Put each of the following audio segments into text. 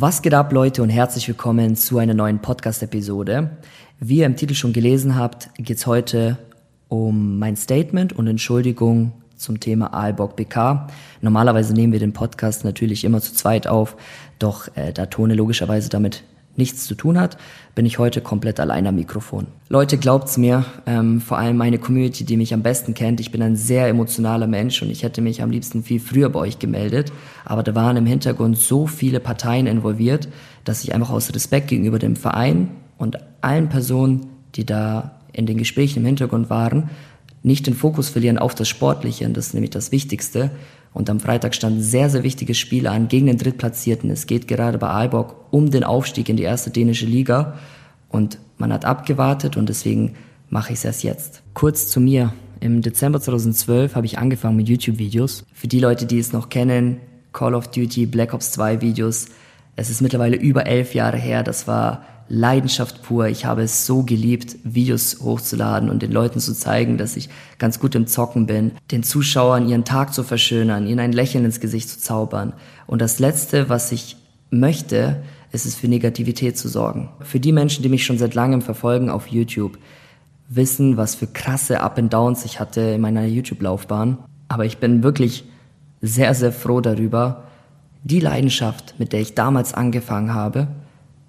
Was geht ab, Leute, und herzlich willkommen zu einer neuen Podcast-Episode. Wie ihr im Titel schon gelesen habt, geht es heute um mein Statement und Entschuldigung zum Thema Aalborg BK. Normalerweise nehmen wir den Podcast natürlich immer zu zweit auf, doch äh, da Tone logischerweise damit nichts zu tun hat, bin ich heute komplett allein am Mikrofon. Leute, glaubt's mir, ähm, vor allem meine Community, die mich am besten kennt, ich bin ein sehr emotionaler Mensch und ich hätte mich am liebsten viel früher bei euch gemeldet, aber da waren im Hintergrund so viele Parteien involviert, dass ich einfach aus Respekt gegenüber dem Verein und allen Personen, die da in den Gesprächen im Hintergrund waren, nicht den Fokus verlieren auf das Sportliche, und das ist nämlich das Wichtigste, und am Freitag stand ein sehr, sehr wichtiges Spiel an gegen den Drittplatzierten. Es geht gerade bei Aalborg um den Aufstieg in die erste dänische Liga. Und man hat abgewartet und deswegen mache ich es erst jetzt. Kurz zu mir. Im Dezember 2012 habe ich angefangen mit YouTube-Videos. Für die Leute, die es noch kennen, Call of Duty, Black Ops 2 Videos. Es ist mittlerweile über elf Jahre her. Das war Leidenschaft pur. Ich habe es so geliebt, Videos hochzuladen und den Leuten zu zeigen, dass ich ganz gut im Zocken bin, den Zuschauern ihren Tag zu verschönern, ihnen ein Lächeln ins Gesicht zu zaubern. Und das Letzte, was ich möchte, ist es für Negativität zu sorgen. Für die Menschen, die mich schon seit langem verfolgen auf YouTube, wissen, was für krasse Up and Downs ich hatte in meiner YouTube-Laufbahn. Aber ich bin wirklich sehr, sehr froh darüber, die Leidenschaft, mit der ich damals angefangen habe,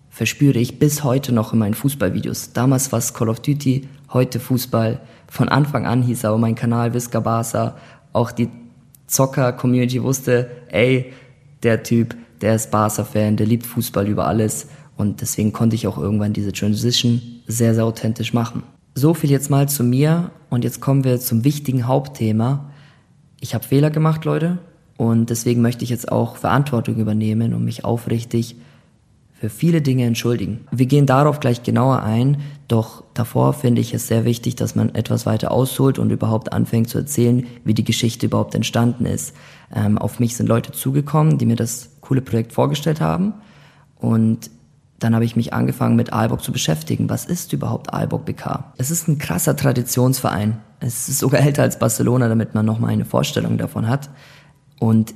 verspüre ich bis heute noch in meinen Fußballvideos. Damals war es Call of Duty, heute Fußball. Von Anfang an hieß aber mein Kanal Visca Barca. Auch die Zocker-Community wusste, ey, der Typ, der ist Barca-Fan, der liebt Fußball über alles. Und deswegen konnte ich auch irgendwann diese Transition sehr, sehr authentisch machen. So viel jetzt mal zu mir und jetzt kommen wir zum wichtigen Hauptthema. Ich habe Fehler gemacht, Leute, und deswegen möchte ich jetzt auch Verantwortung übernehmen und mich aufrichtig für viele Dinge entschuldigen. Wir gehen darauf gleich genauer ein, doch davor finde ich es sehr wichtig, dass man etwas weiter ausholt und überhaupt anfängt zu erzählen, wie die Geschichte überhaupt entstanden ist. Ähm, auf mich sind Leute zugekommen, die mir das coole Projekt vorgestellt haben und dann habe ich mich angefangen mit Aalborg zu beschäftigen. Was ist überhaupt Aalborg BK? Es ist ein krasser Traditionsverein. Es ist sogar älter als Barcelona, damit man nochmal eine Vorstellung davon hat. Und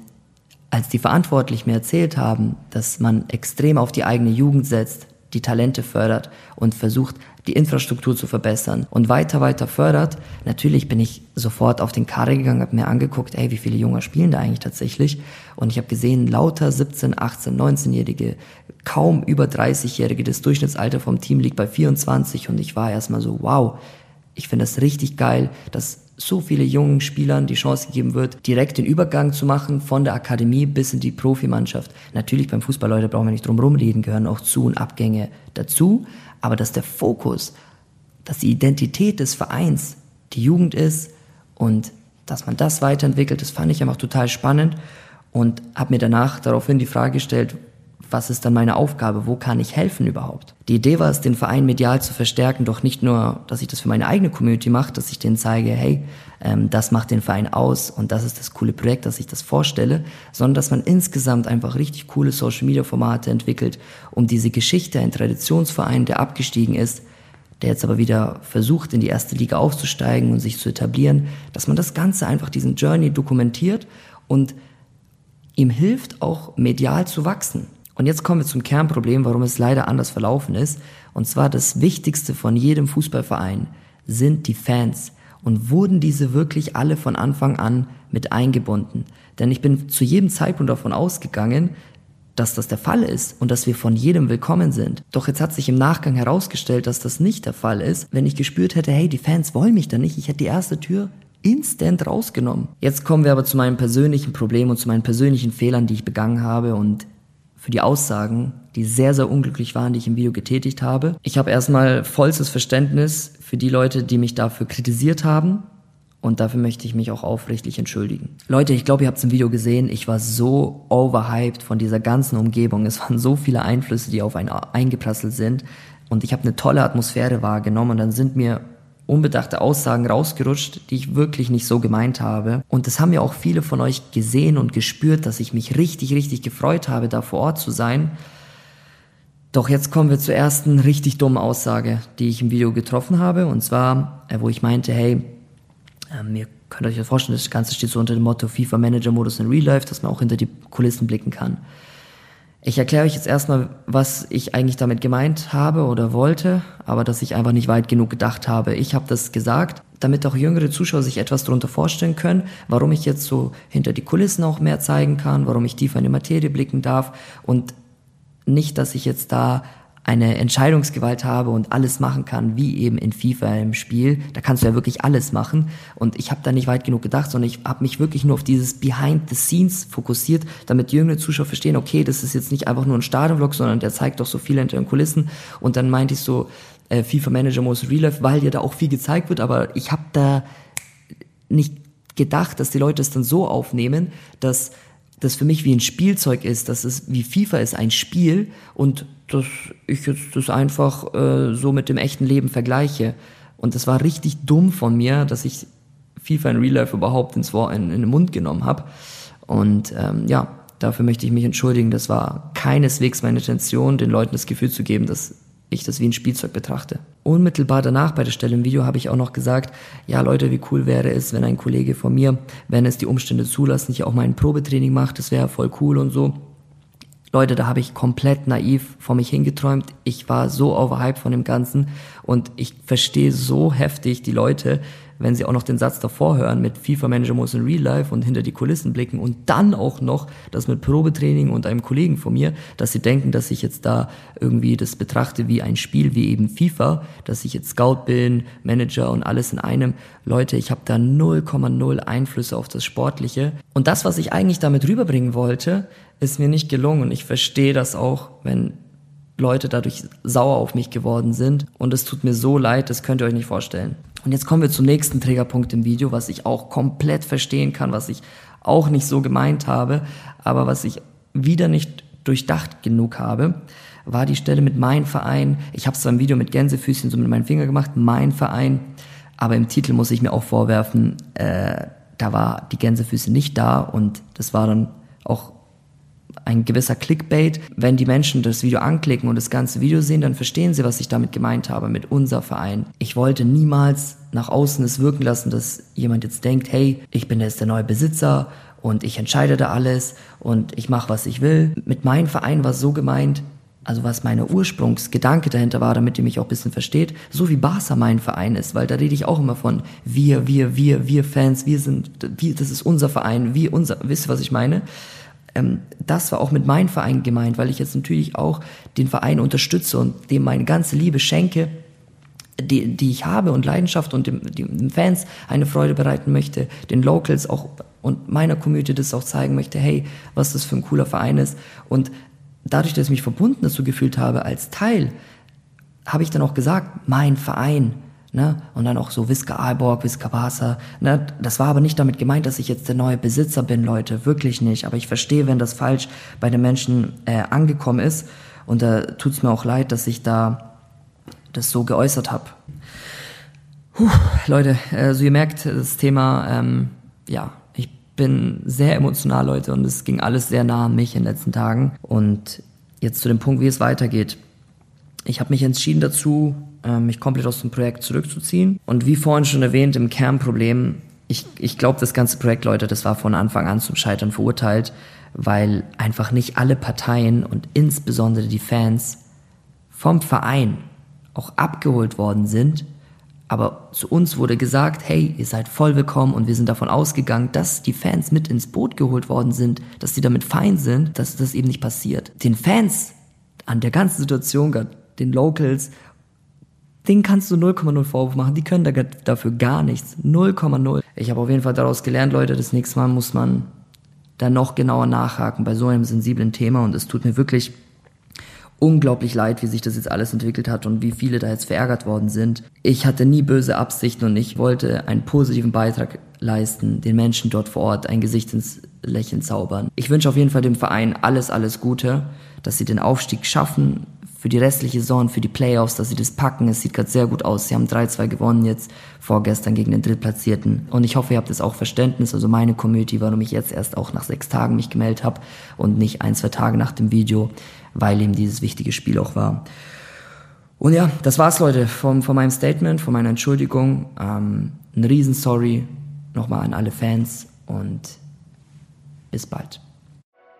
als die Verantwortlichen mir erzählt haben, dass man extrem auf die eigene Jugend setzt, die Talente fördert und versucht, die Infrastruktur zu verbessern und weiter, weiter fördert, natürlich bin ich sofort auf den Kader gegangen, habe mir angeguckt, ey, wie viele Junge spielen da eigentlich tatsächlich? Und ich habe gesehen, lauter 17, 18, 19-Jährige, kaum über 30-Jährige, das Durchschnittsalter vom Team liegt bei 24 und ich war erstmal so, wow, ich finde das richtig geil, dass so viele jungen Spielern die Chance gegeben wird, direkt den Übergang zu machen von der Akademie bis in die Profimannschaft. Natürlich beim Fußball, Leute, brauchen wir nicht drum rumreden, gehören auch Zu- und Abgänge dazu. Aber dass der Fokus, dass die Identität des Vereins die Jugend ist und dass man das weiterentwickelt, das fand ich einfach total spannend und habe mir danach daraufhin die Frage gestellt, was ist dann meine Aufgabe, wo kann ich helfen überhaupt? Die Idee war es, den Verein medial zu verstärken, doch nicht nur, dass ich das für meine eigene Community mache, dass ich denen zeige, hey, ähm, das macht den Verein aus und das ist das coole Projekt, dass ich das vorstelle, sondern dass man insgesamt einfach richtig coole Social-Media-Formate entwickelt, um diese Geschichte, ein Traditionsverein, der abgestiegen ist, der jetzt aber wieder versucht, in die erste Liga aufzusteigen und sich zu etablieren, dass man das Ganze einfach diesen Journey dokumentiert und ihm hilft, auch medial zu wachsen. Und jetzt kommen wir zum Kernproblem, warum es leider anders verlaufen ist. Und zwar das Wichtigste von jedem Fußballverein sind die Fans. Und wurden diese wirklich alle von Anfang an mit eingebunden? Denn ich bin zu jedem Zeitpunkt davon ausgegangen, dass das der Fall ist und dass wir von jedem willkommen sind. Doch jetzt hat sich im Nachgang herausgestellt, dass das nicht der Fall ist. Wenn ich gespürt hätte, hey, die Fans wollen mich da nicht, ich hätte die erste Tür instant rausgenommen. Jetzt kommen wir aber zu meinem persönlichen Problem und zu meinen persönlichen Fehlern, die ich begangen habe und für die Aussagen, die sehr, sehr unglücklich waren, die ich im Video getätigt habe. Ich habe erstmal vollstes Verständnis für die Leute, die mich dafür kritisiert haben. Und dafür möchte ich mich auch aufrichtig entschuldigen. Leute, ich glaube, ihr habt es im Video gesehen. Ich war so overhyped von dieser ganzen Umgebung. Es waren so viele Einflüsse, die auf einen eingeprasselt sind. Und ich habe eine tolle Atmosphäre wahrgenommen. Und dann sind mir unbedachte Aussagen rausgerutscht, die ich wirklich nicht so gemeint habe. Und das haben ja auch viele von euch gesehen und gespürt, dass ich mich richtig, richtig gefreut habe, da vor Ort zu sein. Doch jetzt kommen wir zur ersten richtig dummen Aussage, die ich im Video getroffen habe. Und zwar, äh, wo ich meinte, hey, ähm, ihr könnt euch das vorstellen, das Ganze steht so unter dem Motto FIFA Manager Modus in Real Life, dass man auch hinter die Kulissen blicken kann. Ich erkläre euch jetzt erstmal, was ich eigentlich damit gemeint habe oder wollte, aber dass ich einfach nicht weit genug gedacht habe. Ich habe das gesagt, damit auch jüngere Zuschauer sich etwas darunter vorstellen können, warum ich jetzt so hinter die Kulissen auch mehr zeigen kann, warum ich tiefer in die Materie blicken darf und nicht, dass ich jetzt da eine Entscheidungsgewalt habe und alles machen kann, wie eben in FIFA im Spiel. Da kannst du ja wirklich alles machen. Und ich habe da nicht weit genug gedacht, sondern ich habe mich wirklich nur auf dieses Behind the Scenes fokussiert, damit jüngere Zuschauer verstehen, okay, das ist jetzt nicht einfach nur ein Stadionvlog, sondern der zeigt doch so viel hinter den Kulissen. Und dann meinte ich so, äh, FIFA Manager Most Real Life, weil ja da auch viel gezeigt wird, aber ich habe da nicht gedacht, dass die Leute es dann so aufnehmen, dass das für mich wie ein Spielzeug ist, dass es wie FIFA ist ein Spiel und dass ich jetzt das einfach äh, so mit dem echten Leben vergleiche. Und das war richtig dumm von mir, dass ich FIFA in Real Life überhaupt ins Wort, in, in den Mund genommen habe. Und ähm, ja, dafür möchte ich mich entschuldigen. Das war keineswegs meine Intention, den Leuten das Gefühl zu geben, dass ich das wie ein Spielzeug betrachte. Unmittelbar danach bei der Stelle im Video habe ich auch noch gesagt, ja Leute, wie cool wäre es, wenn ein Kollege von mir, wenn es die Umstände zulassen, hier auch mal ein Probetraining macht, das wäre voll cool und so. Leute, da habe ich komplett naiv vor mich hingeträumt. Ich war so overhyped von dem Ganzen und ich verstehe so heftig die Leute, wenn sie auch noch den Satz davor hören mit FIFA Manager muss in Real Life und hinter die Kulissen blicken und dann auch noch das mit Probetraining und einem Kollegen von mir, dass sie denken, dass ich jetzt da irgendwie das betrachte wie ein Spiel wie eben FIFA, dass ich jetzt Scout bin, Manager und alles in einem. Leute, ich habe da 0,0 Einflüsse auf das Sportliche und das, was ich eigentlich damit rüberbringen wollte, ist mir nicht gelungen. Ich verstehe das auch, wenn Leute dadurch sauer auf mich geworden sind. Und es tut mir so leid, das könnt ihr euch nicht vorstellen. Und jetzt kommen wir zum nächsten Trägerpunkt im Video, was ich auch komplett verstehen kann, was ich auch nicht so gemeint habe, aber was ich wieder nicht durchdacht genug habe, war die Stelle mit mein Verein. Ich habe es zwar im Video mit Gänsefüßchen so mit meinem Finger gemacht, mein Verein, aber im Titel muss ich mir auch vorwerfen, äh, da war die Gänsefüße nicht da und das war dann auch ein gewisser Clickbait. Wenn die Menschen das Video anklicken und das ganze Video sehen, dann verstehen sie, was ich damit gemeint habe mit unser Verein. Ich wollte niemals nach außen es wirken lassen, dass jemand jetzt denkt, hey, ich bin jetzt der neue Besitzer und ich entscheide da alles und ich mache, was ich will. Mit meinem Verein war es so gemeint, also was meine Ursprungsgedanke dahinter war, damit ihr mich auch ein bisschen versteht, so wie Barca mein Verein ist, weil da rede ich auch immer von wir, wir, wir, wir Fans, wir sind, wir, das ist unser Verein, wir, unser, wisst ihr, was ich meine? Ähm, das war auch mit meinem Verein gemeint, weil ich jetzt natürlich auch den Verein unterstütze und dem meine ganze Liebe schenke, die, die ich habe und Leidenschaft und dem, den Fans eine Freude bereiten möchte, den Locals auch und meiner Community das auch zeigen möchte, hey, was das für ein cooler Verein ist. Und dadurch, dass ich mich verbunden dazu gefühlt habe als Teil, habe ich dann auch gesagt, mein Verein, Ne? Und dann auch so Visca Aalborg, Visca Barca. Ne? Das war aber nicht damit gemeint, dass ich jetzt der neue Besitzer bin, Leute. Wirklich nicht. Aber ich verstehe, wenn das falsch bei den Menschen äh, angekommen ist. Und da tut's mir auch leid, dass ich da das so geäußert habe. Leute, also ihr merkt, das Thema, ähm, ja, ich bin sehr emotional, Leute, und es ging alles sehr nah an mich in den letzten Tagen. Und jetzt zu dem Punkt, wie es weitergeht. Ich habe mich entschieden dazu, mich komplett aus dem Projekt zurückzuziehen. Und wie vorhin schon erwähnt, im Kernproblem, ich, ich glaube, das ganze Projekt, Leute, das war von Anfang an zum Scheitern verurteilt, weil einfach nicht alle Parteien und insbesondere die Fans vom Verein auch abgeholt worden sind. Aber zu uns wurde gesagt, hey, ihr seid voll willkommen und wir sind davon ausgegangen, dass die Fans mit ins Boot geholt worden sind, dass sie damit fein sind, dass das eben nicht passiert. Den Fans an der ganzen Situation, den Locals den kannst du 0,0 Vorwurf machen. Die können da dafür gar nichts. 0,0. Ich habe auf jeden Fall daraus gelernt, Leute, das nächste Mal muss man da noch genauer nachhaken bei so einem sensiblen Thema. Und es tut mir wirklich unglaublich leid, wie sich das jetzt alles entwickelt hat und wie viele da jetzt verärgert worden sind. Ich hatte nie böse Absichten und ich wollte einen positiven Beitrag leisten, den Menschen dort vor Ort ein Gesicht ins Lächeln zaubern. Ich wünsche auf jeden Fall dem Verein alles, alles Gute, dass sie den Aufstieg schaffen, für die restliche Saison, für die Playoffs, dass sie das packen. Es sieht gerade sehr gut aus. Sie haben 3-2 gewonnen jetzt vorgestern gegen den Drittplatzierten. Und ich hoffe, ihr habt das auch Verständnis. Also meine Community, warum ich jetzt erst auch nach sechs Tagen mich gemeldet habe und nicht ein, zwei Tage nach dem Video, weil eben dieses wichtige Spiel auch war. Und ja, das war's, Leute, von, von meinem Statement, von meiner Entschuldigung. Ähm, ein Riesen-Sorry nochmal an alle Fans und bis bald.